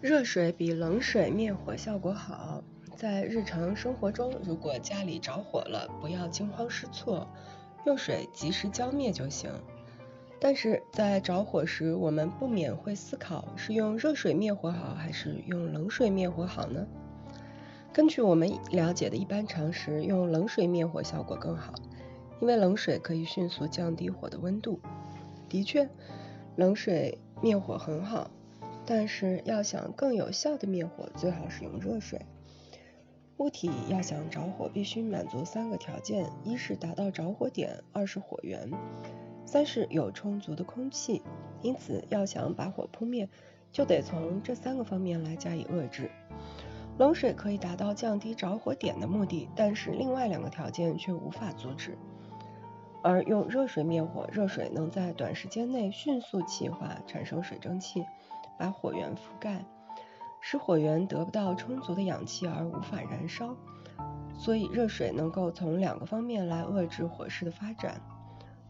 热水比冷水灭火效果好。在日常生活中，如果家里着火了，不要惊慌失措，用水及时浇灭就行。但是在着火时，我们不免会思考，是用热水灭火好，还是用冷水灭火好呢？根据我们了解的一般常识，用冷水灭火效果更好，因为冷水可以迅速降低火的温度。的确，冷水灭火很好。但是要想更有效的灭火，最好是用热水。物体要想着火，必须满足三个条件：一是达到着火点，二是火源，三是有充足的空气。因此，要想把火扑灭，就得从这三个方面来加以遏制。冷水可以达到降低着火点的目的，但是另外两个条件却无法阻止。而用热水灭火，热水能在短时间内迅速气化，产生水蒸气。把火源覆盖，使火源得不到充足的氧气而无法燃烧，所以热水能够从两个方面来遏制火势的发展。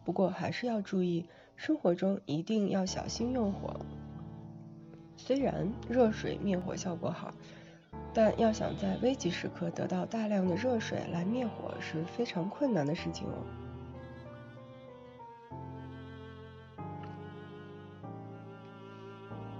不过还是要注意，生活中一定要小心用火。虽然热水灭火效果好，但要想在危急时刻得到大量的热水来灭火是非常困难的事情哦。